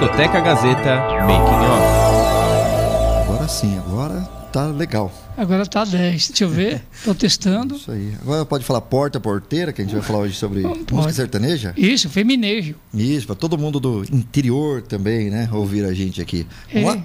Discoteca Gazeta Making Off. Agora sim, agora tá legal. Agora tá 10. Deixa eu ver. Tô testando. Isso aí. Agora pode falar porta, porteira, que a gente vai falar hoje sobre Pode. música sertaneja? Isso, feminejo. Isso, para todo mundo do interior também, né? Ouvir a gente aqui. É. lá?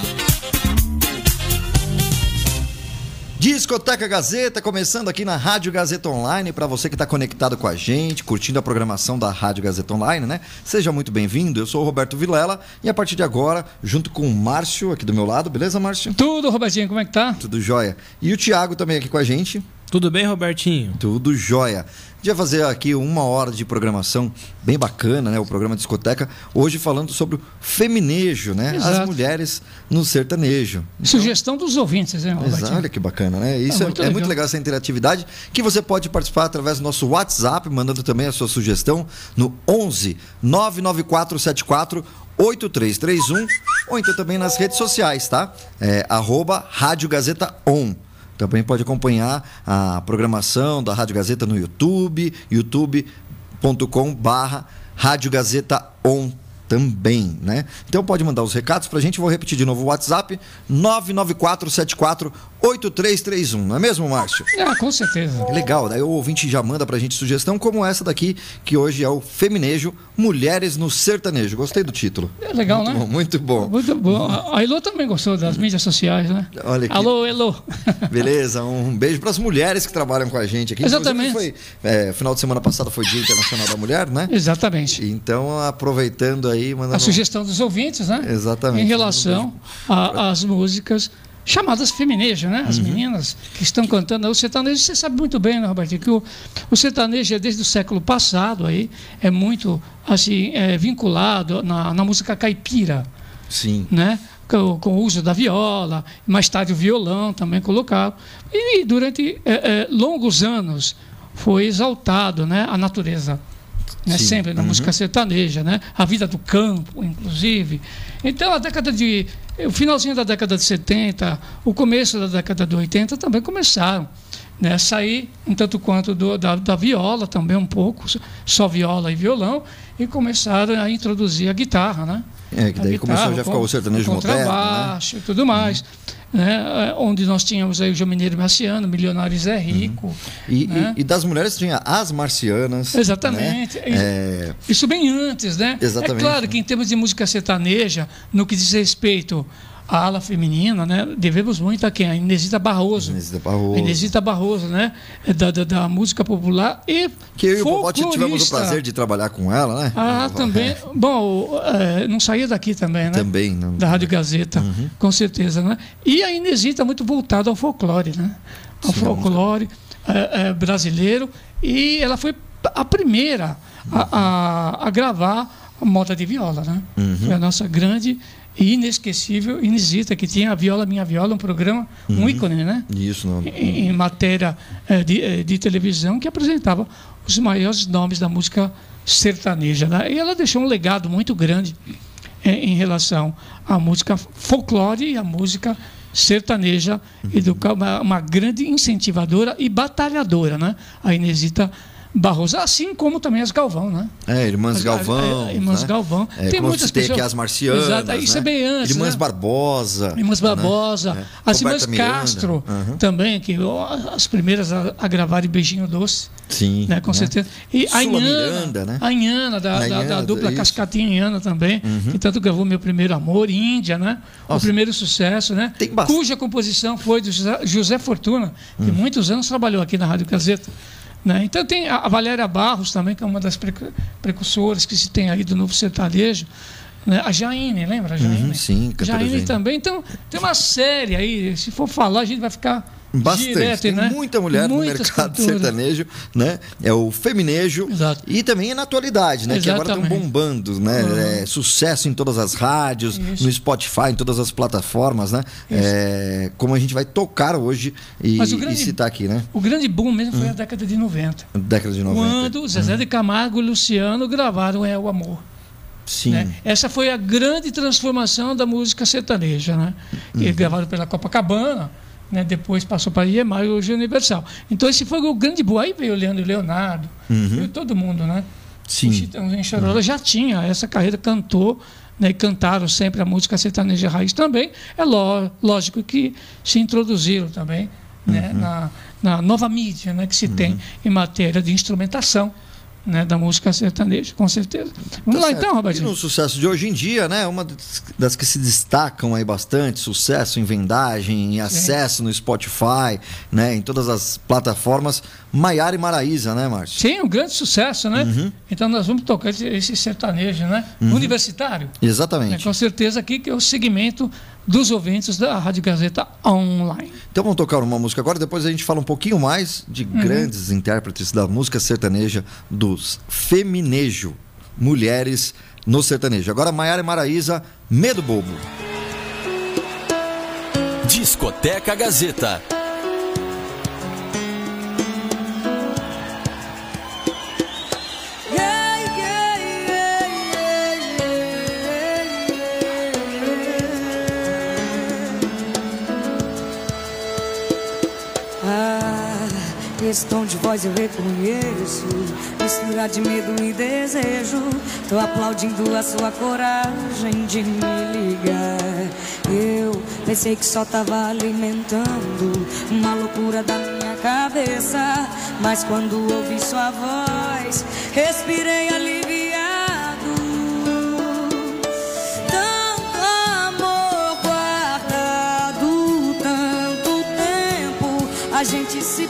Discoteca Gazeta, começando aqui na Rádio Gazeta Online, para você que está conectado com a gente, curtindo a programação da Rádio Gazeta Online, né? Seja muito bem-vindo, eu sou o Roberto Vilela e a partir de agora, junto com o Márcio aqui do meu lado, beleza, Márcio? Tudo, Robertinho, como é que tá? Tudo jóia. E o Thiago também aqui com a gente, Tudo bem, Robertinho? tudo jóia. A gente vai fazer aqui uma hora de programação bem bacana, né? O programa Discoteca, hoje falando sobre o feminejo, né? As Exato. mulheres no sertanejo. Sugestão dos ouvintes, né, Exato, Robertinho? olha que bacana, né? Isso é, muito é muito legal. legal essa interatividade que você pode participar através do nosso WhatsApp, mandando também a sua sugestão no 11 99474 8331 ou então também nas redes sociais, tá? É, arroba Rádio Gazeta On. Também pode acompanhar a programação da Rádio Gazeta no YouTube, youtube.com barra Rádio Gazeta On também, né? Então pode mandar os recados pra gente, vou repetir de novo o WhatsApp 994748331, não é mesmo, Márcio? Ah, com certeza. Legal, daí o ouvinte já manda pra gente sugestão como essa daqui, que hoje é o Feminejo Mulheres no Sertanejo. Gostei do título. É legal, muito né? Bom, muito bom. Muito bom. A Elô também gostou das mídias sociais, né? Olha aqui. Alô, Elô. Beleza, um beijo para as mulheres que trabalham com a gente aqui. Exatamente. Foi, é, final de semana passado foi Dia Internacional da Mulher, né? Exatamente. Então, aproveitando aí, mandando. A sugestão dos ouvintes, né? Exatamente. Em relação às músicas chamadas feminejo, né? Uhum. As meninas que estão cantando o sertanejo, você sabe muito bem, né, Roberto, que o, o sertanejo é desde o século passado aí, é muito assim, é, vinculado na, na música caipira, Sim. né? Com, com o uso da viola, mais tarde o violão também colocado. E durante é, é, longos anos foi exaltado né, a natureza. Né, Sim. sempre na Uhum. música sertaneja, né? a vida do campo, inclusive. Então, a década de. O finalzinho da década de 70, o começo da década de 80 também começaram né, sair, um tanto quanto do- da, da viola também, um pouco, só viola e violão, e começaram a introduzir a guitarra, né? É, que daí A começou guitarra, já a ficar o sertanejo com moderno. Né? contrabaixo e tudo mais. Né? eh, Onde nós tínhamos aí o João Mineiro Marciano, Milionário Zé Rico. E, né? e- e das mulheres tinha as marcianas. Exatamente. né? É, Isso bem antes, né? Exatamente. É claro que em termos de música sertaneja, no que diz respeito à ala feminina, né? Devemos muito a quem? A Inesita Barroso. Inesita Barroso. A Inesita Barroso, né? Da, da, da música popular e que eu e o Bobote tivemos o prazer de trabalhar com ela, né? Ah, também. Bom, é, não saía daqui também, né? Também. Não... Da Rádio Gazeta, Uhum. com certeza, né? E a Inesita muito voltada ao folclore, né? Ao Sim, folclore é, é, brasileiro. E ela foi a primeira a, a- a gravar a moda de viola, né? Uhum. Foi a nossa grande inesquecível Inesita, que tinha a Viola Minha Viola, um programa, um ícone, né? Isso, não. em, em matéria eh, de, eh, de televisão que apresentava os maiores nomes da música sertaneja. Né? E ela deixou um legado muito grande eh, em relação à música folclore e à música sertaneja, e do, uma, uma grande incentivadora e batalhadora, né? a Inesita Barroso, assim como também as Galvão, né? É, Irmãs As- Galvão. é, Irmãs né? Galvão. É, Tem muitas pessoas- aqui as Marcianas. Exato, isso né? é bem antes, Irmãs né? Barbosa. Irmãs né? Barbosa, É. as irmãs Roberta Miranda. Castro Uhum. também, que as primeiras a, a gravarem Beijinho Doce, Sim. né, com né? certeza. E a Sula Inhana, Miranda, né? a Inhana, da, A da- Inhana, da dupla isso. Uhum. Cascatinha Inhana também, que tanto gravou Meu Primeiro Amor, Índia, né? O Nossa. primeiro sucesso, né? Tem bastante. Cuja composição foi do José, Fortuna, que Hum. muitos anos trabalhou aqui na Rádio Gazeta. Né? Então tem a Valéria Barros também, que é uma das precu- precursoras que se tem aí do novo sertanejo. Né? A Jaine, lembra? A Jaine? Uhum, sim, Jaine Jaine. também. Então, tem uma série aí, se for falar, a gente vai ficar Bastante. Direto, Tem né? muita mulher Muitas no mercado cantoras. sertanejo, né? É o feminejo. Exato. E também na atualidade, né? Que agora estão Exatamente. bombando, né? É, sucesso em todas as rádios, Isso. no Spotify, em todas as plataformas, né? É, como a gente vai tocar hoje e, grande- e citar aqui, né? O grande boom mesmo foi a década de 90. Década de 90. Quando Zezé de Camargo e Luciano gravaram É o Amor. Sim. né? Essa foi a grande transformação da música sertaneja. Né? Uhum. Eles gravaram pela Copacabana, né? depois passou para IEMA e hoje é Universal. Então esse foi o grande boom. Aí veio o Leandro e Leonardo, veio todo mundo. Né? Uhum. Sim. Uhum. O Chitãozinho Chororó já tinha essa carreira, cantou, né? e cantaram sempre a música sertaneja raiz também. É ló- lógico que se introduziram também né? Uhum. na, na nova mídia né? que se tem em matéria de instrumentação. Né, da música sertaneja, com certeza. Vamos Tá lá certo. então, E Robertinho. no sucesso de hoje em dia, né? Uma das- que se destacam aí bastante, sucesso em vendagem, em acesso no Spotify, né? Em todas as plataformas, Maiara e Maraísa, né, Márcio? Sim, um grande sucesso, né? Uhum. Então nós vamos tocar esse, sertanejo, né? Universitário. Né? Exatamente. Com certeza aqui que é o segmento dos ouvintes da Rádio Gazeta Online. Então vamos tocar uma música agora, depois a gente fala um pouquinho mais de Uhum. grandes intérpretes da música sertaneja, dos feminejo, mulheres no sertanejo. Agora Maiara e Maraísa, Medo Bobo. Discoteca Gazeta. Esse tom de voz eu reconheço. Mistura de medo e desejo. Tô aplaudindo a sua coragem de me ligar. Eu pensei que só tava alimentando Uma loucura da minha cabeça. Mas quando ouvi sua voz Respirei aliviado. Tanto amor guardado, tanto tempo, a gente se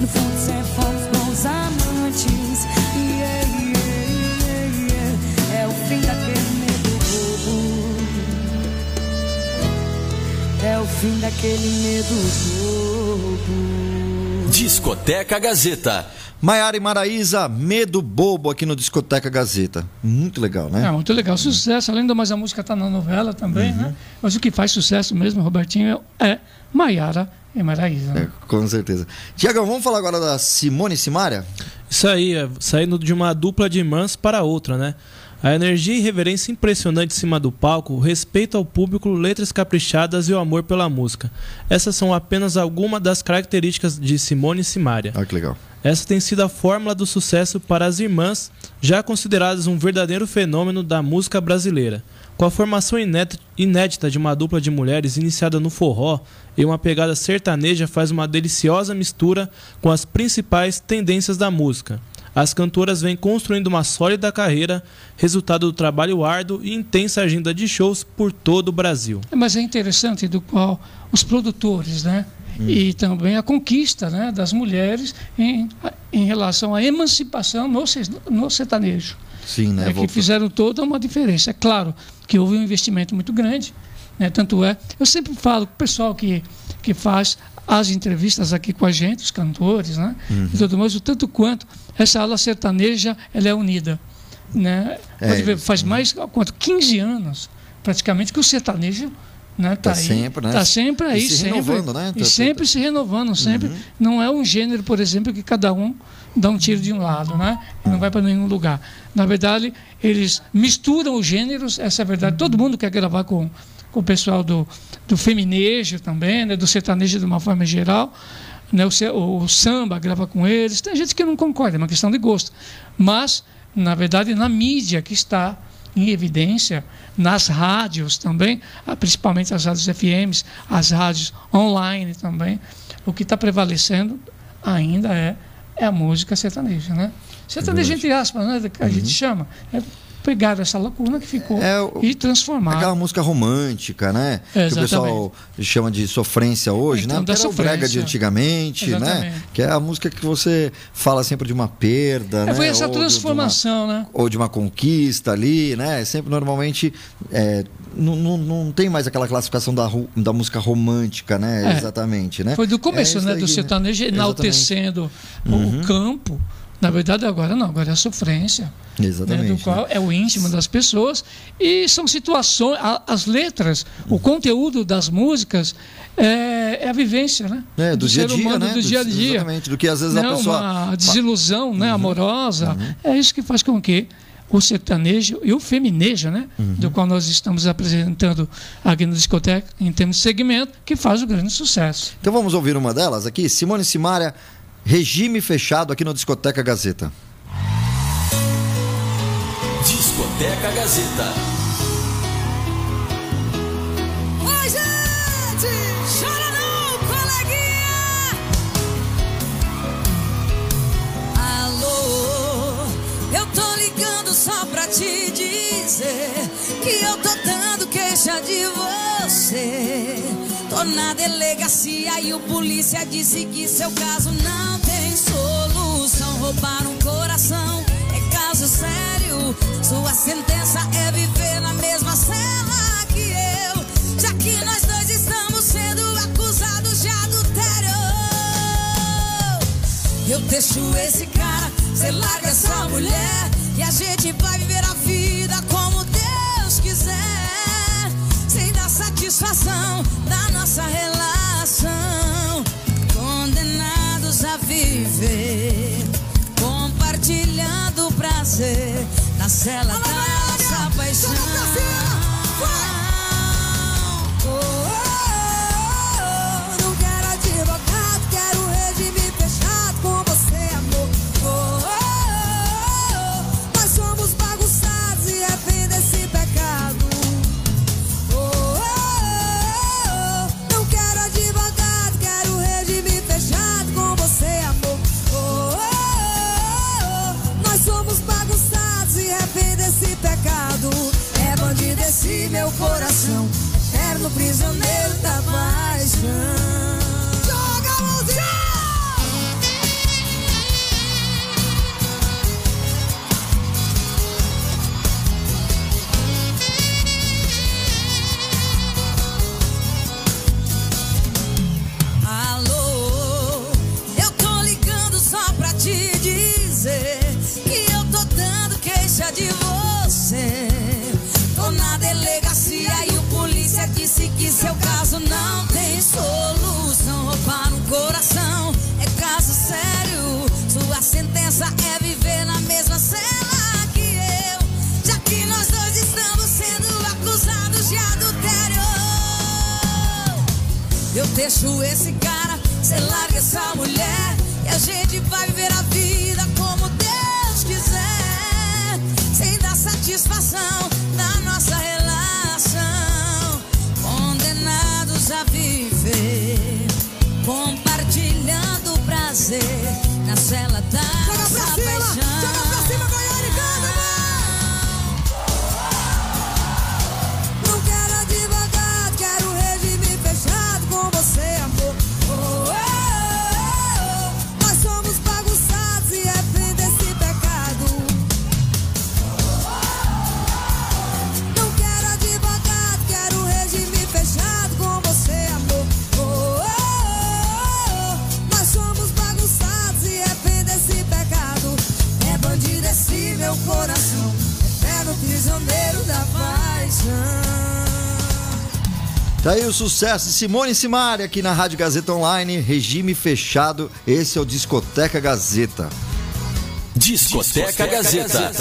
No fundo sempre fomos bons amantes. Yeah, yeah, yeah. É o fim daquele medo bobo. É o fim daquele medo bobo. Discoteca Gazeta. Maiara e Maraísa, Medo Bobo aqui no Discoteca Gazeta. Muito legal, né? É muito legal, sucesso. Além do mais, a música está na novela também, Uhum. né? Mas o que faz sucesso mesmo, Robertinho, é Maiara e Maraísa. né? É, com certeza. Tiagão, vamos falar agora da Simone e Simária? Isso aí, é saindo de uma dupla de irmãs para outra, né? A energia e reverência impressionante em cima do palco, o respeito ao público, letras caprichadas e o amor pela música. Essas são apenas algumas das características de Simone e Simária. Olha que legal. Essa tem sido a fórmula do sucesso para as irmãs, já consideradas um verdadeiro fenômeno da música brasileira. Com a formação inédita- de uma dupla de mulheres iniciada no forró e uma pegada sertaneja faz uma deliciosa mistura com as principais tendências da música. As cantoras vêm construindo uma sólida carreira, resultado do trabalho árduo e intensa agenda de shows por todo o Brasil. Mas é interessante do qual os produtores, né? E também a conquista né, das mulheres em, em relação à emancipação no, no sertanejo. Sim, né? É, que fizeram toda uma diferença. É claro que houve um investimento muito grande, né? tanto é. Eu sempre falo com o pessoal que, que faz as entrevistas aqui com a gente, os cantores, né? Uhum. E tudo mais, o tanto quanto essa ala sertaneja ela é unida. Né? É, Pode ver, faz mais quanto? 15 anos, praticamente, que o sertanejo. Né, tá, Tá aí, sempre, né? Tá sempre E aí, se sempre, renovando, né? E sempre se renovando, sempre. Não é um gênero, por exemplo, que cada um dá um tiro de um lado, né? E não vai para nenhum lugar. Na verdade, eles misturam os gêneros, essa é a verdade. Todo mundo quer gravar com, com o pessoal do, do feminejo também, né? do sertanejo de uma forma geral. Né? O, se- o samba grava com eles. Tem gente que não concorda, é uma questão de gosto. Mas, na verdade, na mídia que está em evidência, nas rádios também, ah, principalmente as rádios FMs, as rádios online também, o que está prevalecendo ainda é, é a música sertaneja, né? Sertaneja entre aspas, né? Que a gente chama. É pegar essa lacuna que ficou Uhum. É, e transformar. Aquela música romântica, né? Que o pessoal chama de sofrência hoje, Então, né? da era o brega de antigamente, né? Exatamente. Que é a música que você fala sempre de uma perda, É, né? foi essa Ou de- de uma- transformação, né? ou de uma conquista ali, né? Sempre normalmente é, não, não, não tem mais aquela classificação da, da música romântica, né? É. Exatamente, né? Foi do começo, É né? Do sertanejo Exatamente. Uhum. enaltecendo o- o campo. Na verdade, agora não, agora é a sofrência. né, Exatamente. do qual né? é o íntimo das pessoas e são situações, a- as letras, Uhum. o conteúdo das músicas é, é a vivência, né? É, do, dia a ser dia, humano, né? do dia a dia. Exatamente. Do que às vezes Né, a pessoa. Uhum. Uma desilusão né, amorosa. É isso que faz com que o sertanejo e o feminejo, né, Uhum. do qual nós estamos apresentando aqui no discoteca, em termos de segmento, que faz o grande sucesso. Então vamos ouvir uma delas aqui. Simone Simaria, regime fechado aqui no Discoteca Gazeta. Discoteca Gazeta. Oi, gente! Chora não, coleguinha! Alô, eu tô ligando só pra te dizer que eu tô dando queixa de você. Tô na delegacia e o polícia disse que seu caso não tem solução. Roubaram um coração, é caso sério. Sua sentença é viver na mesma cela que eu. Já que nós dois estamos sendo acusados de adultério. Eu deixo esse cara, você larga essa mulher. E a gente vai viver a vida como satisfação da nossa relação. Condenados a viver. Compartilhando o prazer na cela da nossa paixão. Meu coração, eterno prisioneiro da paixão. Deixo esse cara, cê larga essa mulher. E a gente vai viver a vida como Deus quiser. Sem dar satisfação da nossa relação. Condenados a viver. Compartilhando prazer na cela Tá aí o sucesso de Simone Simari aqui na Rádio Gazeta Online, regime fechado. Esse é o Discoteca Gazeta. Discoteca Gazeta.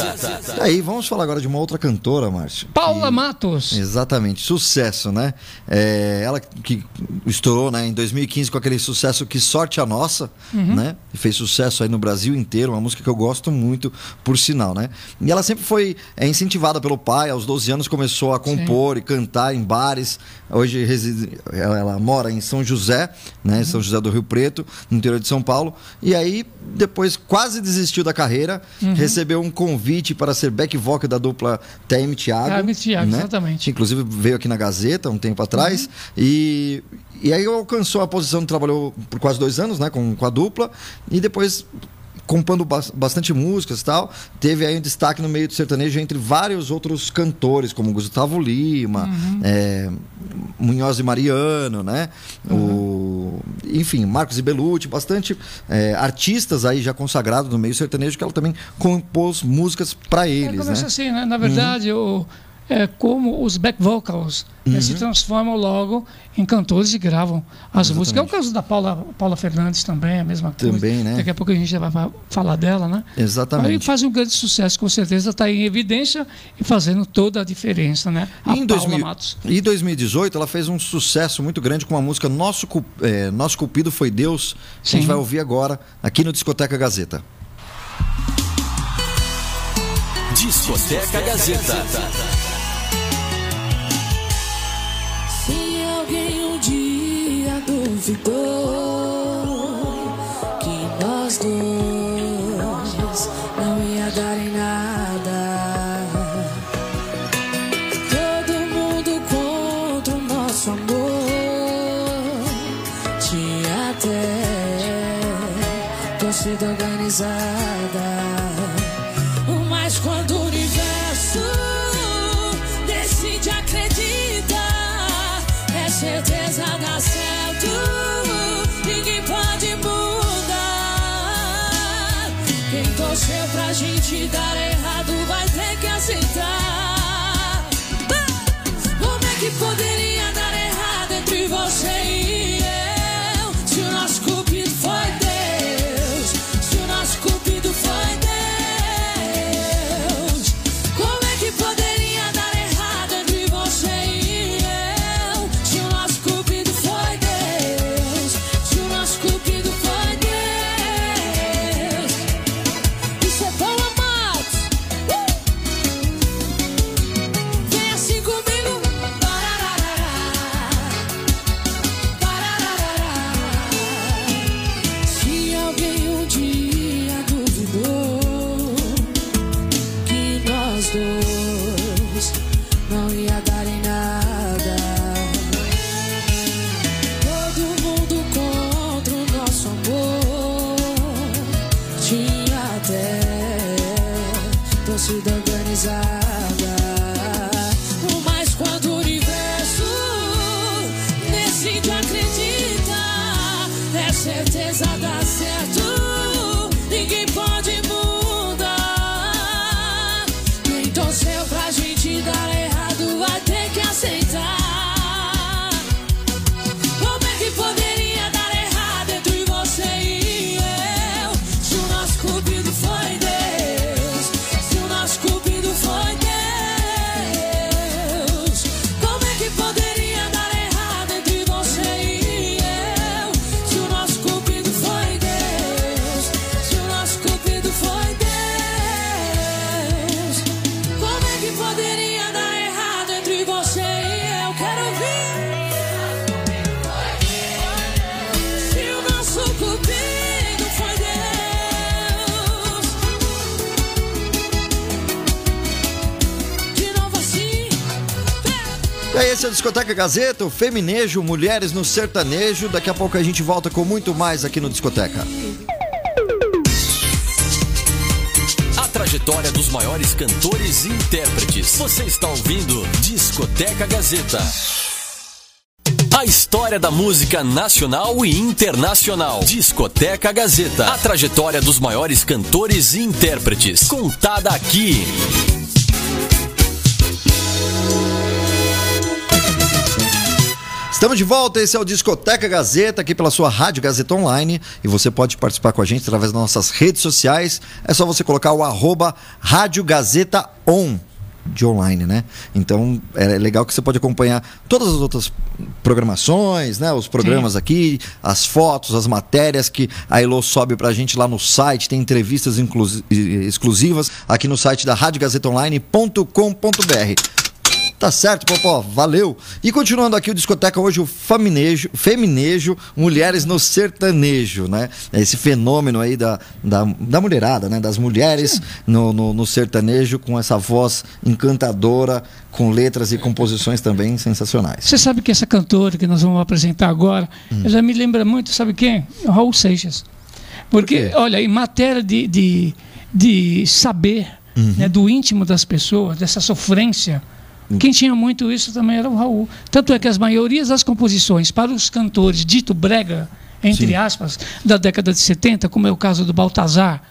Tá aí, vamos falar agora de uma outra cantora, Márcio. Paula Matos. Exatamente, sucesso, né? É, ela que estourou né, em 2015 com aquele sucesso Que Sorte a Nossa, né? E fez sucesso aí no Brasil inteiro, uma música que eu gosto muito, por sinal, né? E ela sempre foi é, incentivada pelo pai, aos 12 anos começou a compor e cantar em bares. Hoje reside, ela, ela mora em São José, né? São José do Rio Preto, no interior de São Paulo. E aí, depois quase desistiu da carreira, recebeu um convite para ser back vocal da dupla TM Thiago. TM Thiago, né? exatamente. Inclusive veio aqui na Gazeta um tempo atrás. E, e aí alcançou a posição, trabalhou por quase dois anos né, com, com a dupla. E depois compondo bas- bastante músicas e tal. Teve aí um destaque no meio do sertanejo entre vários outros cantores, como Gustavo Lima, é, Munhoz e Mariano, né? O, enfim, Marcos e Belucci, bastante é, artistas aí já consagrados no meio sertanejo que ela também compôs músicas para É, eles, começa né? assim, né? Na verdade, o, é como os back vocals né, Uhum. se transformam logo em cantores e gravam as músicas. É o caso da Paula, Paula Fernandes também, a mesma coisa. Também, né? Daqui a pouco a gente já vai fa- falar dela, né? Aí Exatamente. faz um grande sucesso, com certeza está em evidência e fazendo toda a diferença, né? A em, Paula 2000 Matos. em 2018, ela fez um sucesso muito grande com a música Nosso, Cu- é, Nosso Cupido Foi Deus, que a gente Sim. vai ouvir agora aqui no Discoteca Gazeta. Discoteca Gazeta. Duvidou que nós dois não ia dar em nada, todo mundo contra o nosso amor, tinha até torcida organizada. Pra gente dar Discoteca Gazeta, o Feminejo, Mulheres no Sertanejo. Daqui a pouco a gente volta com muito mais aqui no Discoteca. A trajetória dos maiores cantores e intérpretes. Você está ouvindo Discoteca Gazeta. A história da música nacional e internacional. Discoteca Gazeta. A trajetória dos maiores cantores e intérpretes. Contada aqui. Estamos de volta, esse é o Discoteca Gazeta, aqui pela sua Rádio Gazeta Online. E você pode participar com a gente através das nossas redes sociais. É só você colocar o arroba Rádio Gazeta On. De online, né? Então é legal que você pode acompanhar todas as outras programações, né? Os programas aqui, as fotos, as matérias que a Elo sobe pra gente lá no site. Tem entrevistas exclusivas aqui no site da radiogazetaonline.com.br. Tá certo, Popó, valeu. E continuando aqui o discoteca hoje, o faminejo, feminejo, mulheres no sertanejo, né? Esse fenômeno aí da, da, da mulherada, né? Das mulheres no, no, no sertanejo com essa voz encantadora, com letras e composições também sensacionais. Você sabe que essa cantora que nós vamos apresentar agora, ela me lembra muito, sabe quem? Raul Seixas. Porque, olha, em matéria de, de, de saber né, do íntimo das pessoas, dessa sofrência, quem tinha muito isso também era o Raul. Tanto é que as maiorias das composições para os cantores dito brega, entre Sim. aspas, da década de 70, como é o caso do Baltazar,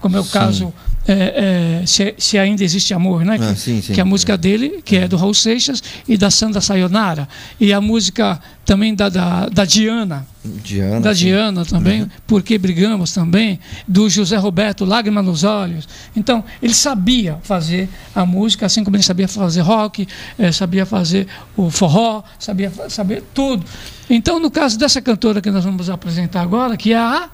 como é o caso é, é, se, Se Ainda Existe Amor, né? Ah, que, sim, sim. que é a música dele, que é do Raul Seixas, e da Sandra Sayonara. E a música também da, da, da Diana, Diana. da sim. Diana também, Por que Brigamos também, do José Roberto, Lágrima nos Olhos. Então, ele sabia fazer a música, assim como ele sabia fazer rock, eh, sabia fazer o forró, sabia saber tudo. Então, no caso dessa cantora que nós vamos apresentar agora, que é a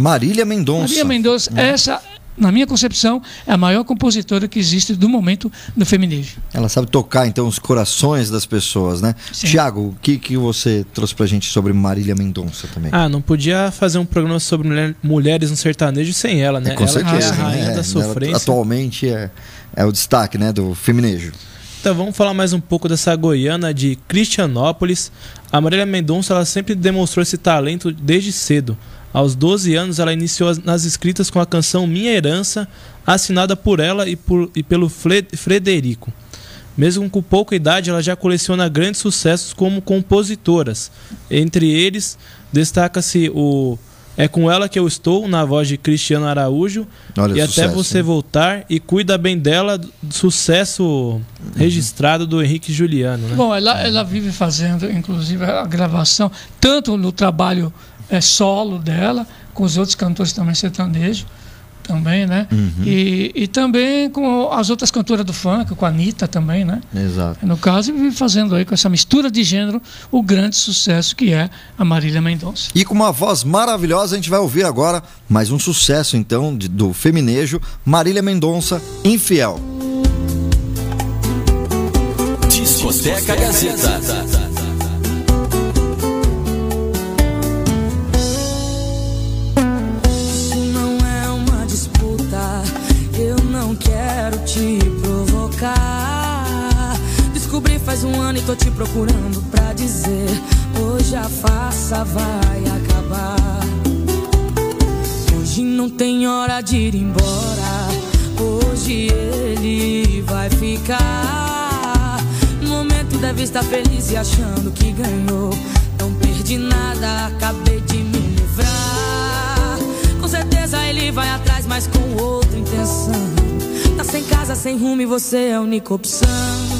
Marília Mendonça. Maria Mendonça, essa, na minha concepção, é a maior compositora que existe do momento no feminismo. Ela sabe tocar, então, os corações das pessoas, né? Sim. Tiago, o que, que você trouxe pra gente sobre Marília Mendonça também? Ah, não podia fazer um programa sobre mulher- mulheres no sertanejo sem ela, né? É, com ela que é certeza. a rainha né? da Ela sofrência. atualmente é, é o destaque, né, do feminejo. Então vamos falar mais um pouco dessa goiana de Cristianópolis. A Marília Mendonça ela sempre demonstrou esse talento desde cedo. Aos 12 anos ela iniciou as- nas escritas com a canção Minha Herança, assinada por ela e, por- e pelo Frederico. Mesmo com pouca idade, ela já coleciona grandes sucessos como compositoras. Entre eles, destaca-se o É com ela que eu estou, na voz de Cristiano Araújo. Olha, e sucesso, até você hein? voltar e cuida bem dela, do sucesso registrado do Henrique Juliano, né? Bom, ela, ela vive fazendo, inclusive, a gravação, tanto no trabalho eh, solo dela, com os outros cantores também sertanejos, também, né? Uhum. E, e também com as outras cantoras do funk, com a Anitta também, né? Exato. No caso, vive fazendo aí com essa mistura de gênero o grande sucesso que é a Marília Mendonça. E com uma voz maravilhosa, a gente vai ouvir agora mais um sucesso, então, de- do feminejo, Marília Mendonça, Infiel. Discoteca Gazeta. Descobri faz um ano e tô te procurando pra dizer: hoje a farsa vai acabar. Hoje não tem hora de ir embora, hoje ele vai ficar. Momento deve estar feliz e achando que ganhou. Não perdi nada, acabei de me livrar. Com certeza ele vai atrás, mas com outra intenção. Tá sem casa, sem rumo e você é a única opção.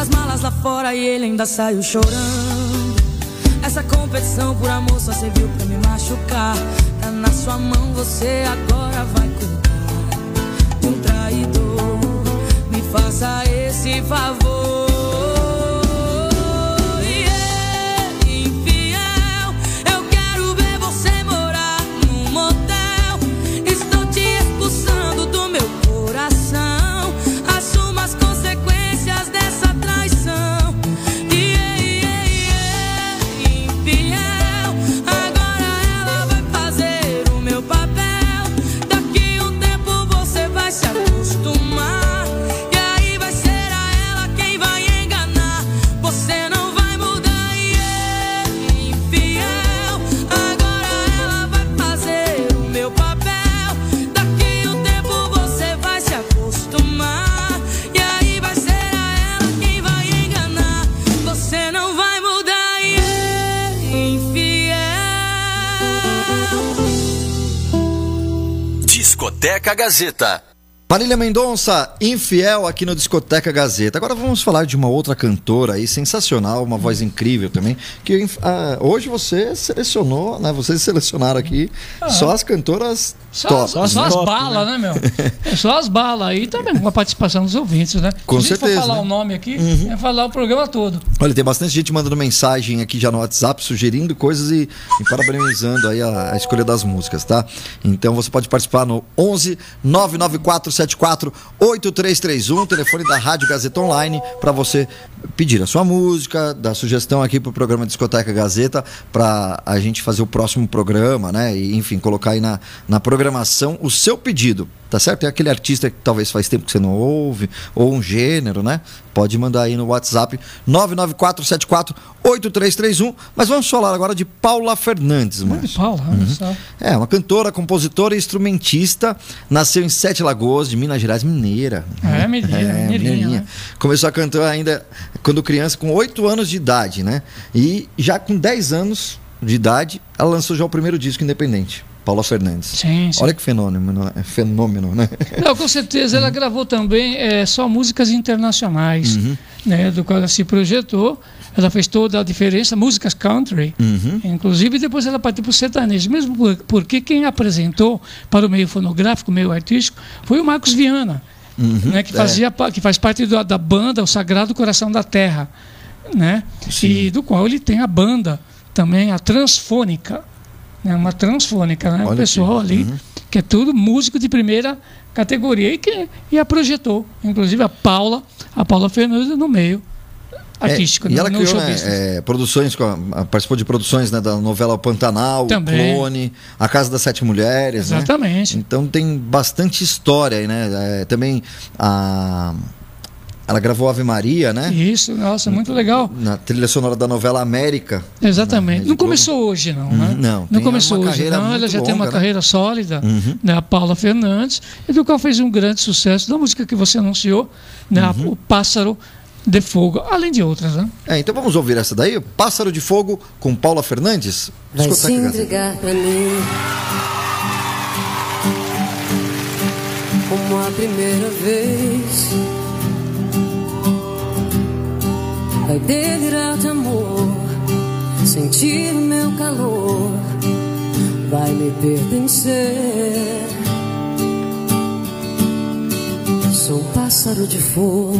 As malas lá fora e ele ainda saiu chorando. Essa competição por amor só serviu pra me machucar. Tá na sua mão, você agora vai cuidar um traidor. Me faça esse favor. Discoteca Gazeta. Marília Mendonça, infiel aqui no Discoteca Gazeta. Agora vamos falar de uma outra cantora aí, sensacional, uma voz incrível também. Que ah, hoje você selecionou, né? Vocês selecionaram aqui só as cantoras Só, top. só, só as Top, balas, né, meu? É só as balas aí também, com a participação dos ouvintes, né? Com Se a gente certeza, for falar né? o nome aqui, é falar o programa todo. Olha, tem bastante gente mandando mensagem aqui já no WhatsApp, sugerindo coisas e, e parabenizando aí a, a escolha das músicas, tá? Então você pode participar no 11 99474 8331, telefone da Rádio Gazeta Online, para você pedir a sua música, dar sugestão aqui pro programa Discoteca Gazeta, para a gente fazer o próximo programa, né? E, enfim, colocar aí na, na programação o seu pedido. Tá certo? É aquele artista que talvez faz tempo que você não ouve, ou um gênero, né? Pode mandar aí no WhatsApp 994748331. Mas vamos falar agora de Paula Fernandes, mano. de Paula, só. É, uma cantora, compositora e instrumentista. Nasceu em Sete Lagoas, de Minas Gerais, mineira. É, mineira, mineirinha, né? Começou a cantar ainda quando criança, com 8 anos de idade, né? E já com 10 anos de idade, ela lançou já o primeiro disco independente. Paula Fernandes. Sim, sim. Olha que fenômeno, é fenômeno, né? Não, com certeza. Ela gravou também é, só músicas internacionais, Uhum. né, do qual ela se projetou. Ela fez toda a diferença, músicas country. Uhum. Inclusive, depois ela partiu para o sertanejo. Mesmo por- porque quem apresentou para o meio fonográfico, meio artístico, foi o Marcos Viana, né, que, é. fazia, pa- que faz parte da, da banda O Sagrado Coração da Terra. Né? E do qual ele tem a banda também, a Transfônica. Né, uma transfônica, né? Olha o pessoal aqui. ali, Uhum. que é tudo músico de primeira categoria e que e a projetou. Inclusive a Paula, a Paula Fernandes no meio artístico, É, e ela criou né, é, produções, participou de produções né, da novela Pantanal, Também. o Clone, A Casa das Sete Mulheres. né? Exatamente. Então tem bastante história aí, né? É, também a. Ela gravou Ave Maria, né? Isso, nossa, muito legal. Na trilha sonora da novela América. Exatamente. Não Globo. começou hoje, não, né? Uhum, não, tem Não começou hoje, não. Ela já tem uma longa, né? carreira sólida, Uhum. né? A Paula Fernandes, e do qual fez um grande sucesso da música que você anunciou, né? Uhum. O Pássaro de Fogo, além de outras, né? É, então vamos ouvir essa daí, Pássaro de Fogo, com Paula Fernandes. Vai se Discoteca Gazeta. entregar pra mim Como a primeira vez Vai delirar de amor Sentir meu calor Vai me pertencer Sou pássaro de fogo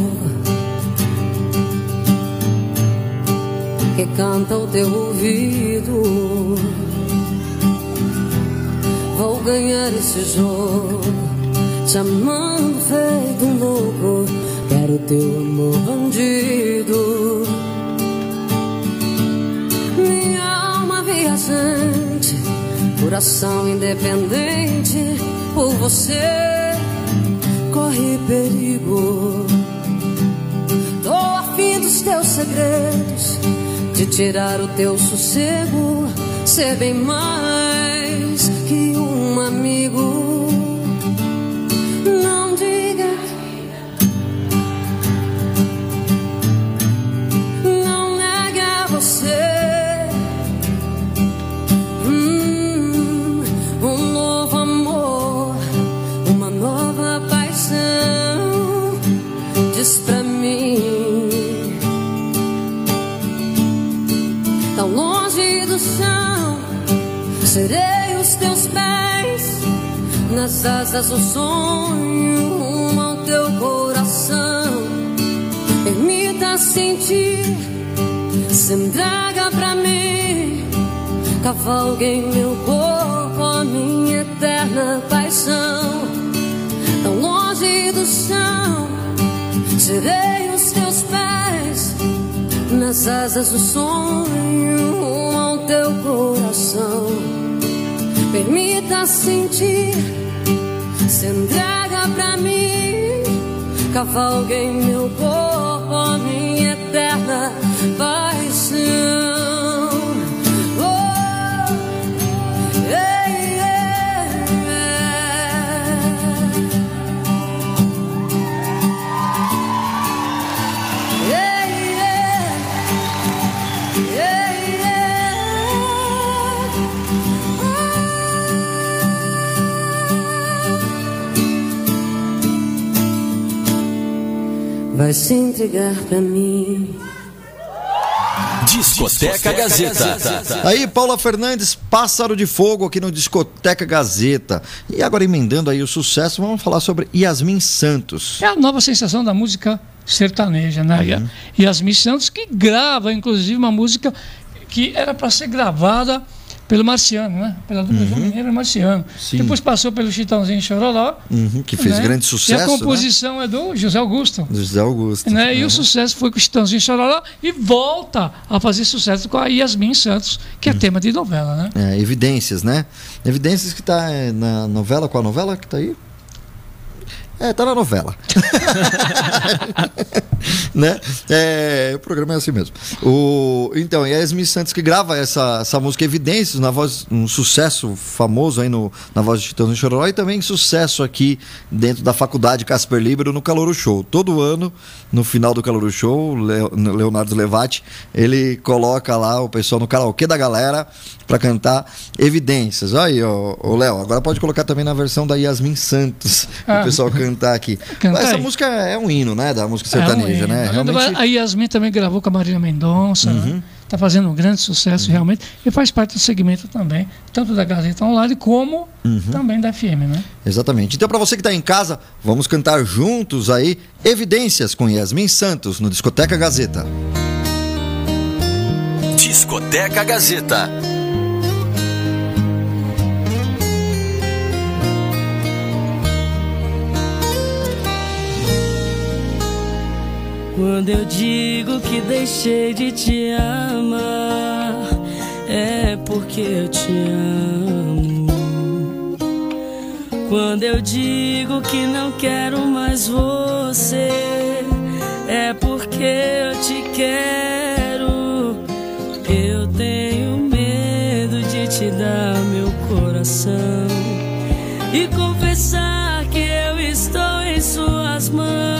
que canta ao teu ouvido. Vou ganhar esse jogo, te amando feito um louco. Quero teu amor bandido. Viajante, coração independente. Por você corre perigo. Tô afim dos teus segredos, de tirar o teu sossego, ser bem mais Serei os teus pés nas asas do sonho rumo ao teu coração. Permita sentir, se traga pra mim. Cavalgue em meu corpo a minha eterna paixão. Tão longe do chão, serei os teus pés nas asas do sonho rumo ao teu coração. Permita sentir, se entrega pra mim. Cavalgue em meu corpo a minha eterna Vai se entregar pra mim. Discoteca Gazeta. Aí, Paula Fernandes, Pássaro de Fogo aqui no Discoteca Gazeta. E agora, emendando aí o sucesso, vamos falar sobre Yasmin Santos. É a nova sensação da música sertaneja, né? Uhum. E Yasmin Santos que grava, inclusive, uma música que era para ser gravada pelo Marciano, né? Pela dupla João Mineiro e Marciano. Uhum. Sim. Depois passou pelo Chitãozinho Chororó. Uhum, que fez né? grande E sucesso. a composição é do José Augusto. Né? José Augusto. Né? E Uhum. o sucesso foi com o Chitãozinho Chororó e volta a fazer sucesso com a Yasmin Santos, que Uhum. é tema de novela, né? É, evidências, né? Evidências que tá é, na novela, qual a novela que tá aí? É, tá na novela. né? É, o programa é assim mesmo. O, então, e a Yasmin Santos que grava essa, essa música Evidências, na voz, um sucesso famoso aí no, na voz de Titãs e Chororó, e também sucesso aqui dentro da faculdade Casper Libero no Calouro Show. Todo ano, no final do Calouro Show, o Leo- Leonardo Levati, ele coloca lá o pessoal no karaokê da galera para cantar Evidências. Olha aí, ô, ô Léo, agora pode colocar também na versão da Yasmin Santos, Ah. o pessoal cantar aqui. Canta Essa aí. música é um hino, né, da música sertaneja, É um né? Realmente Uhum. A Yasmin também gravou com a Marília Mendonça, né? Tá fazendo um grande sucesso realmente e faz parte do segmento também, tanto da Gazeta Online como Uhum. também da FM, né? Exatamente. Então, para você que está em casa, vamos cantar juntos aí Evidências com Yasmin Santos no Discoteca Gazeta. Discoteca Gazeta. Quando eu digo que deixei de te amar, é porque eu te amo. Quando eu digo que não quero mais você, é porque eu te quero. Eu tenho medo de te dar meu coração e confessar que eu estou em suas mãos.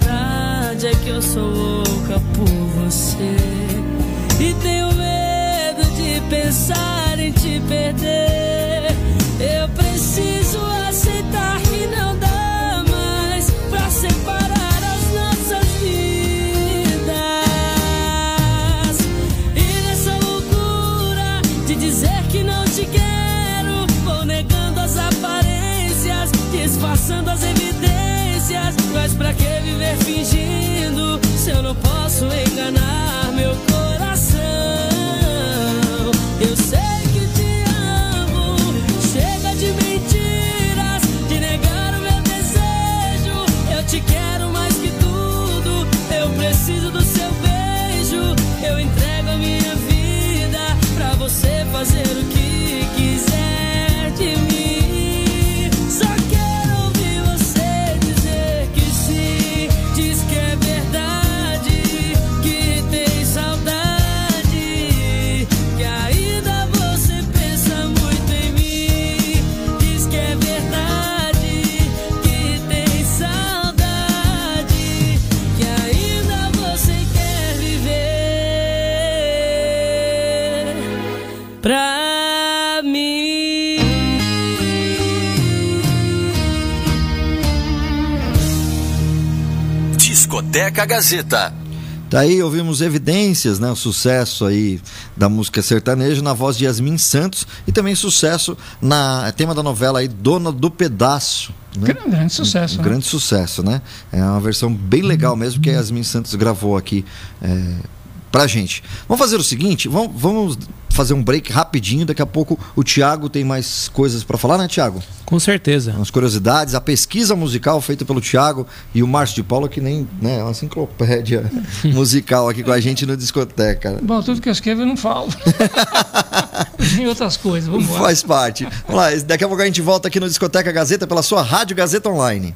eu sou louca por você e tenho medo de pensar em te perder. Discoteca Gazeta. Daí ouvimos evidências, né? O sucesso aí da música sertaneja na voz de Yasmin Santos e também sucesso na tema da novela aí Dona do Pedaço. Né? Grande, grande sucesso. Um né? grande sucesso, né? É uma versão bem legal mesmo que a Yasmin Santos gravou aqui é, pra gente. Vamos fazer o seguinte, vamos, vamos fazer um break rapidinho, daqui a pouco o Thiago tem mais coisas pra falar, né, Thiago? Com certeza. Umas curiosidades, a pesquisa musical feita pelo Thiago e o Márcio de Paula, que nem, né, é uma enciclopédia musical aqui com a gente no discoteca. Bom, tudo que eu escrevo eu não falo. Tem outras coisas, vamos lá. Faz parte. Vamos lá, daqui a pouco a gente volta aqui no Discoteca Gazeta pela sua Rádio Gazeta Online.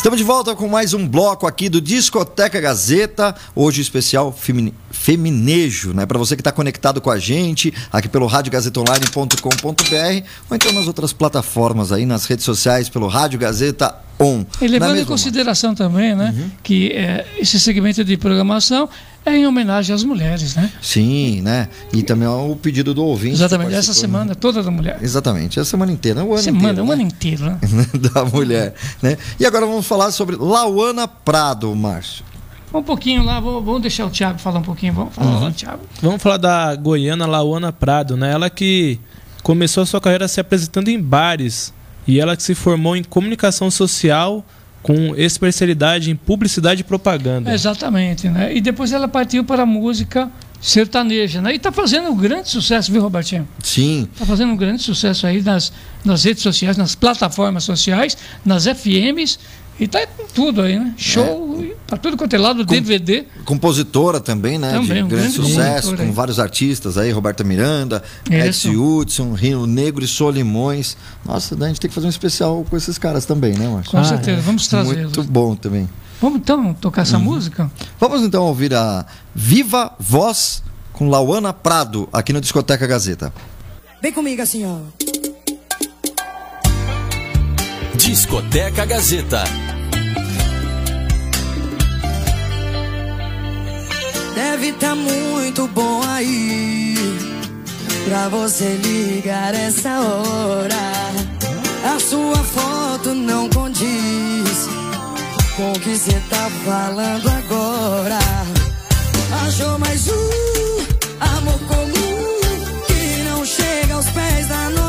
Estamos de volta com mais um bloco aqui do Discoteca Gazeta, hoje especial femine- feminejo, né? Para você que está conectado com a gente aqui pelo radiogazetaonline.com.br ou então nas outras plataformas aí, nas redes sociais pelo Rádio Gazeta On. E Não é levando em consideração também, né, que é, esse segmento de programação é em homenagem às mulheres, né? Sim, né? E também o pedido do ouvinte. Exatamente, essa né? semana toda da mulher. Exatamente, a semana inteira, o ano Semana, inteiro. um né? ano inteiro, né? da mulher, né? E agora vamos falar sobre Lauana Prado, Márcio. Um pouquinho lá, vou- vamos deixar o Thiago falar um pouquinho. Vamos falar Uhum. lá, Thiago. Vamos falar da goiana Lauana Prado, né? Ela que começou a sua carreira se apresentando em bares e ela que se formou em comunicação social com especialidade em publicidade e propaganda. Exatamente, né? E depois ela partiu para a música sertaneja, né? E está fazendo um grande sucesso, viu, Robertinho? Sim, Está fazendo um grande sucesso aí nas, nas redes sociais, nas plataformas sociais, nas FMs. E tá com tudo aí, né? Show, para tudo quanto é lado, DVD. compositora também, né? Também, de um grande grande sucesso, com aí. vários artistas aí, Roberta Miranda. Edson Hudson, Rino Negro e Solimões. Nossa, a gente tem que fazer um especial com esses caras também, né, Márcio? Com Ah, certeza, vamos trazê-los. Muito bom também. Vamos então tocar Uhum. essa música? Vamos então ouvir a Viva Voz com Lauana Prado aqui no Discoteca Gazeta. Vem comigo assim, ó. Discoteca Gazeta. Deve tá muito bom aí pra você ligar essa hora. A sua foto não condiz com o que você tá falando agora. Achou mais um amor comum que não chega aos pés da nossa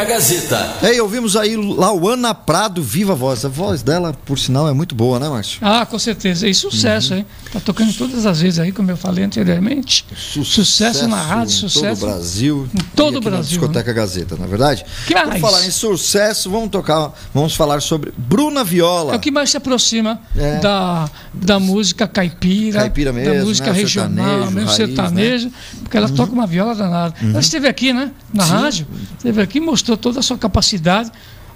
Discoteca Gazeta. É, e ouvimos aí Lauana Prado, viva voz. A voz dela, por sinal, é muito boa, né, Márcio? Ah, com certeza. E sucesso, hein? Tá tocando todas as vezes aí, como eu falei anteriormente. Sucesso, na rádio, em sucesso. todo o Brasil. Em todo o aqui na Brasil, Discoteca Gazeta, na é verdade? Que mais? falar em sucesso, vamos tocar, vamos falar sobre Bruna Viola. É o que mais se aproxima É. da, da música caipira, Caipira mesmo, da música né? regional, Sertanejo, mesmo raiz, sertanejo, porque ela toca uma viola danada. Ela esteve aqui, né? Na Sim. rádio, esteve aqui, mostrou toda a sua capacidade,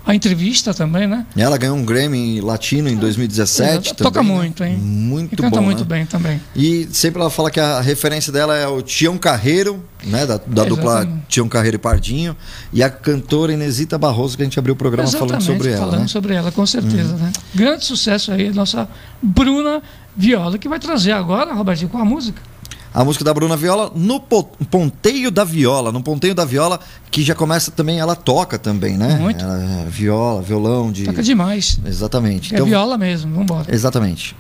a entrevista também, né? Ela ganhou um Grammy Latino em 2017. Ela toca também, né? muito, hein? Muito E canta bom, muito né? bem também. E sempre ela fala que a referência dela é o Tião Carreiro, né? Da, da É, dupla exatamente. Tião Carreiro e Pardinho. E a cantora Inesita Barroso, que a gente abriu o programa falando sobre ela. falando né? sobre ela, com certeza, né? Grande sucesso aí, nossa Bruna Viola, que vai trazer agora, Robertinho, com a música. A música da Bruna Viola no po- ponteio da viola. No ponteio da viola, que já começa também, ela toca também, né? Muito. Ela é viola, violão de. Toca demais. Exatamente. É viola mesmo, vamos embora. Exatamente.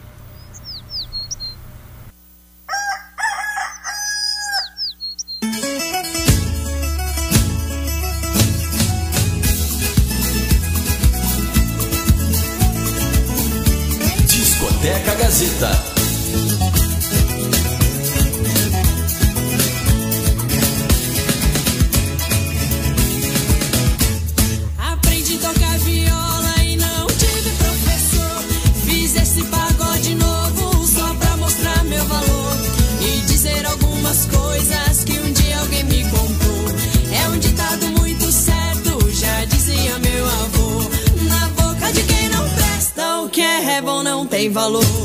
Discoteca Gazeta. Valor.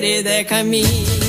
Vereda é caminho.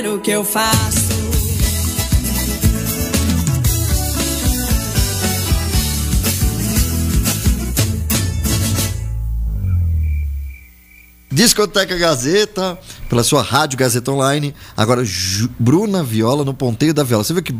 Fizer o que eu faço. Discoteca Gazeta, pela sua rádio Gazeta Online. Agora, Ju- Bruna Viola no Ponteio da Viola. Você viu que,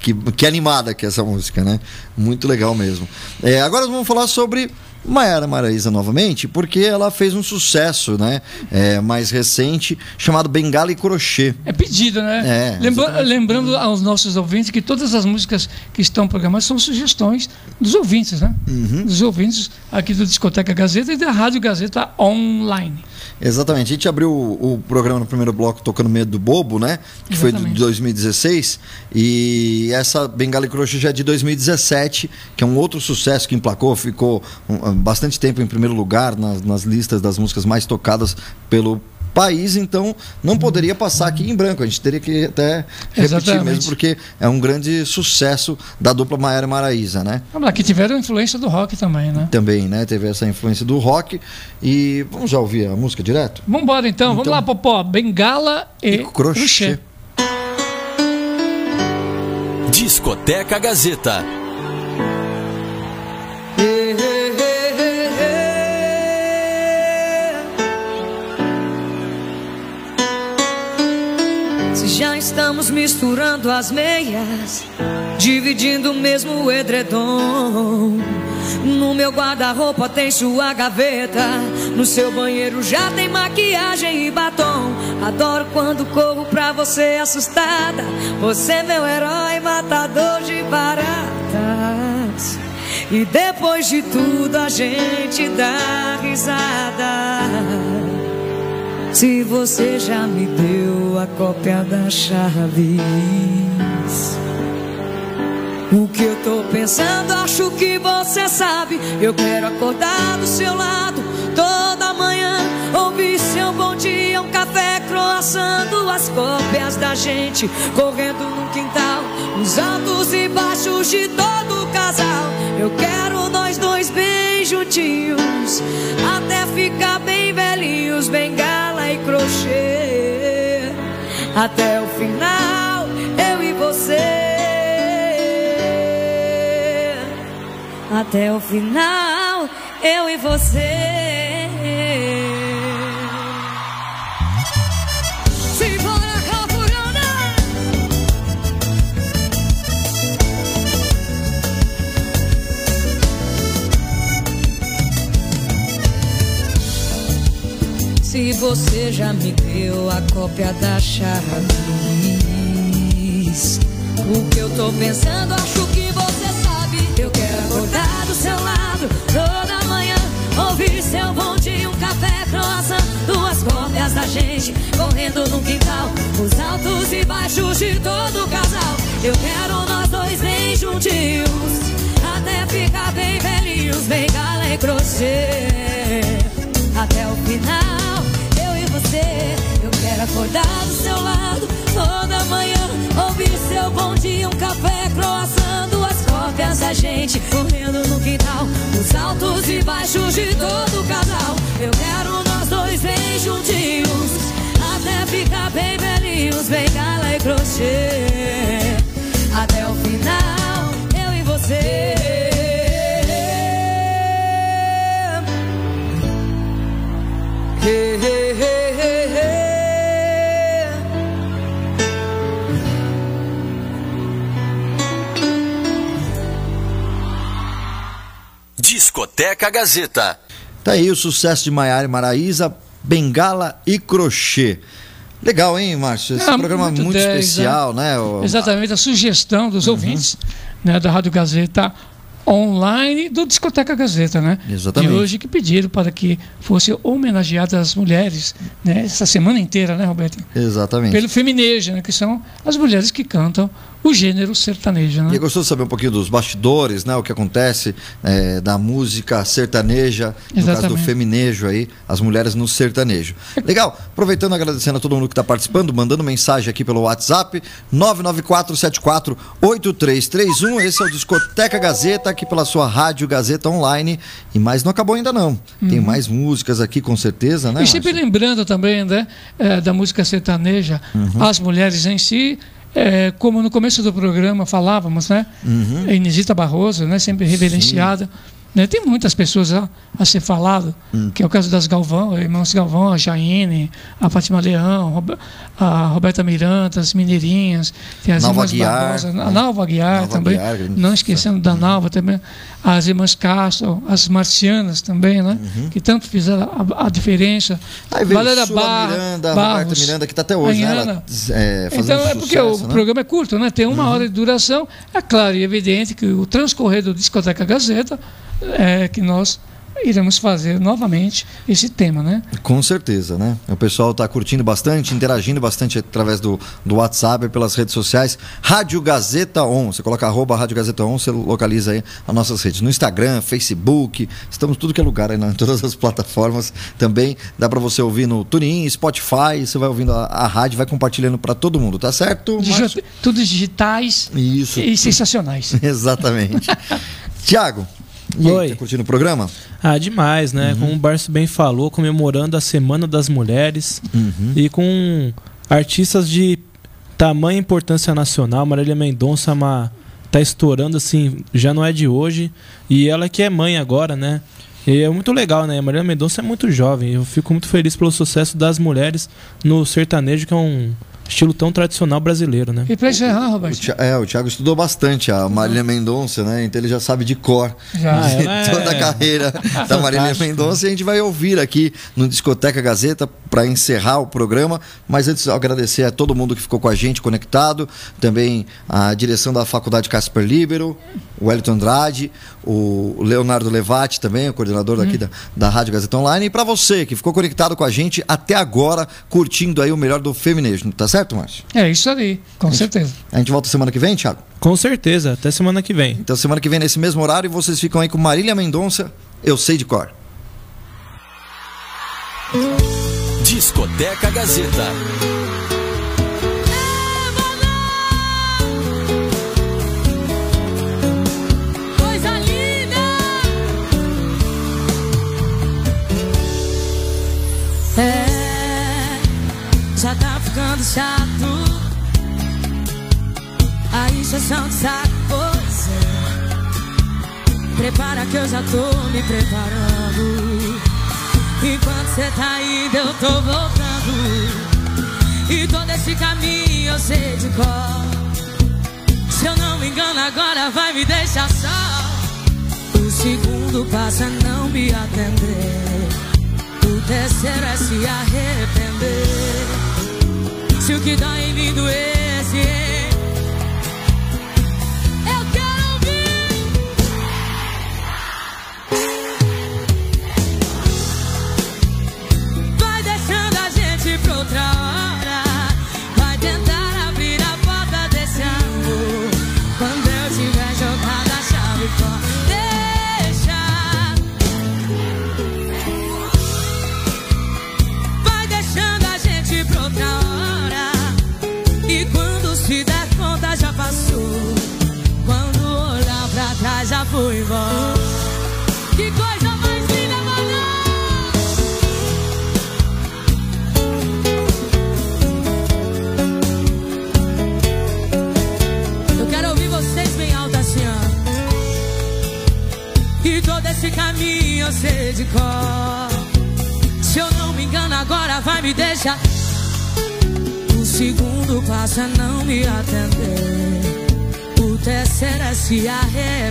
que, que animada que é essa música, né? Muito legal mesmo. É, agora vamos falar sobre Maiara Maraíza novamente, porque ela fez um sucesso, né? É, mais recente, chamado Bengala e Crochê. É pedido, né? É, Lembra- lembrando aos nossos ouvintes que todas as músicas que estão programadas são sugestões dos ouvintes, né? Uhum. Dos ouvintes aqui do Discoteca Gazeta e da Rádio Gazeta Online. Exatamente. A gente abriu o, o programa no primeiro bloco tocando Medo do Bobo, né? Que foi de Exatamente. 2016. E essa Bengala e Crochê já é de 2017, que é um outro sucesso que emplacou, ficou um, bastante tempo em primeiro lugar nas, nas listas das músicas mais tocadas pelo país, então não poderia passar aqui em branco. A gente teria que até repetir Exatamente. mesmo, porque é um grande sucesso da dupla Maiara e Maraíza, né? Vamos lá, que tiveram influência do rock também, né? Também, né? Teve essa influência do rock. E vamos já ouvir a música direto? Vamos embora então. Vamos Então- lá, Popó. Bengala e, Crochê. Discoteca Gazeta. Já estamos misturando as meias, dividindo o mesmo edredom. No meu guarda-roupa tem sua gaveta, no seu banheiro já tem maquiagem e batom. Adoro quando corro pra você assustada. Você é meu herói, matador de baratas. E depois de tudo a gente dá risada. Se você já me deu a cópia das chaves. O que eu tô pensando, acho que você sabe. Eu quero acordar do seu lado toda manhã. Ouvir seu bom dia, um café croaçando as cópias da gente. Correndo no quintal, os altos e baixos de todo o casal. Eu quero nós dois bem juntinhos. Até ficar bem velhinhos, bengala e crochê. Até o final, eu e você. Até o final, eu e você. Se você já me deu a cópia da chaves, o que eu tô pensando, acho que você sabe. Eu quero acordar do seu lado toda manhã, ouvir seu bom dia, um café croissant, duas cópias da gente correndo no quintal, os altos e baixos de todo casal. Eu quero nós dois bem juntinhos, até ficar bem velhinhos, bem gala e crochê até o final, eu e você. Eu quero acordar do seu lado toda manhã, ouvir seu bom dia, um café croissant, duas cópias da gente correndo no quintal, os altos e baixos de todo o casal. Eu quero nós dois bem juntinhos, até ficar bem velhinhos, bem gala e crochê. Até o final, eu e você. Discoteca Gazeta. Tá aí o sucesso de Maiara e Maraíza, Bengala e Crochê. Legal, hein, Márcio? Esse Ah, programa muito, 10, especial, né? O- Exatamente, a sugestão dos ouvintes né, da Rádio Gazeta online do Discoteca Gazeta, né? Exatamente. E hoje que pediram para que fosse homenageadas as mulheres, né? Essa semana inteira, né, Roberto? Exatamente. Pelo feminejo, né? Que são as mulheres que cantam o gênero sertanejo, né? E é gostoso saber um pouquinho dos bastidores, né? O que acontece é, da música sertaneja, no caso do Exatamente. feminejo aí, as mulheres no sertanejo. Legal, aproveitando, agradecendo a todo mundo que está participando, mandando mensagem aqui pelo WhatsApp, 994748331. Esse é o Discoteca Gazeta, aqui pela sua Rádio Gazeta Online. E mais não acabou ainda não. Tem Uhum. mais músicas aqui, com certeza, né? E sempre Márcio? lembrando também né, eh, da música sertaneja, Uhum. as mulheres em si, eh, como no começo do programa falávamos, né? Uhum. A Inesita Barroso, né, sempre reverenciada. Né, tem muitas pessoas a, a ser falado, Hum. que é o caso das Galvão, irmãos Galvão, a Jaine, a Fátima Leão, a Roberta Miranda, as Mineirinhas, tem as Nalva irmãs Aguiar, Barbosa, a Nalva Aguiar Nalva também, Aguiar, não esquecendo da Nalva também, as irmãs Castro, as marcianas também, né? Que tanto fizeram a, a diferença. Uhum. Aí veio Valéria Sula Bar- Miranda, Barros, Roberta Miranda, que está até hoje, né? Ela, é, Então é porque sucesso, o né? Uhum. programa é curto, né? Tem uma hora de duração. É claro e evidente que o transcorrer do Discoteca Gazeta é que nós iremos fazer novamente esse tema, né? Com certeza, né? O pessoal está curtindo bastante, interagindo bastante através do, do WhatsApp pelas redes sociais. Rádio Gazeta On. Você coloca arroba Rádio Gazeta On, você localiza aí as nossas redes. No Instagram, Facebook, estamos tudo que é lugar aí, né? em todas as plataformas. Também dá para você ouvir no TuneIn, Spotify, você vai ouvindo a, a rádio, vai compartilhando para todo mundo, tá certo? Tudo digitais Isso. e sensacionais. Exatamente. Tiago, e aí, Oi. tá curtindo o programa? Ah, demais, né? Uhum. Como o Barço bem falou, comemorando a Semana das Mulheres Uhum. e com artistas de tamanha importância nacional. Marília Mendonça uma, tá estourando assim, já não é de hoje. E ela que é mãe agora, né? E é muito legal, né? A Marília Mendonça é muito jovem. Eu fico muito feliz pelo sucesso das mulheres no sertanejo, que é um estilo tão tradicional brasileiro, né? E para encerrar, O Roberto, Thi- é, o Thiago estudou bastante a Marília Mendonça, né? Então ele já sabe de cor Já. Ela é- toda a carreira da Marília. Mendonça e a gente vai ouvir aqui no Discoteca Gazeta para encerrar o programa. Mas antes, agradecer a todo mundo que ficou com a gente conectado, também a direção da Faculdade Casper Libero, o Wellington Andrade, o Leonardo Levati também, o coordenador daqui da, da Rádio Gazeta Online. E para você que ficou conectado com a gente até agora, curtindo aí o melhor do feminismo, tá certo, Márcio? é isso aí, com certeza. A gente volta semana que vem, Thiago? Com certeza. Até semana que vem. Então, semana que vem, nesse mesmo horário, vocês ficam aí com Marília Mendonça, Eu Sei de Cor. Discoteca Gazeta. Ficando chato. A injeção de saco. Prepara que eu já tô me preparando. Enquanto cê tá indo, eu tô voltando. E todo esse caminho eu sei de cor. Se eu não me engano, agora vai me deixar só. O segundo passa não me atender. O terceiro é se arrepender. Se o que dói em mim doesse, Que coisa mais linda, mano! Eu quero ouvir vocês bem alto assim, ó. E todo esse caminho eu sei de cor. Se eu não me engano, agora vai me deixar. O segundo passo é não me atender. Terceiro é se arrepender.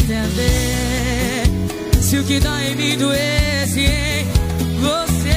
Se o que dói em mim doesse em você.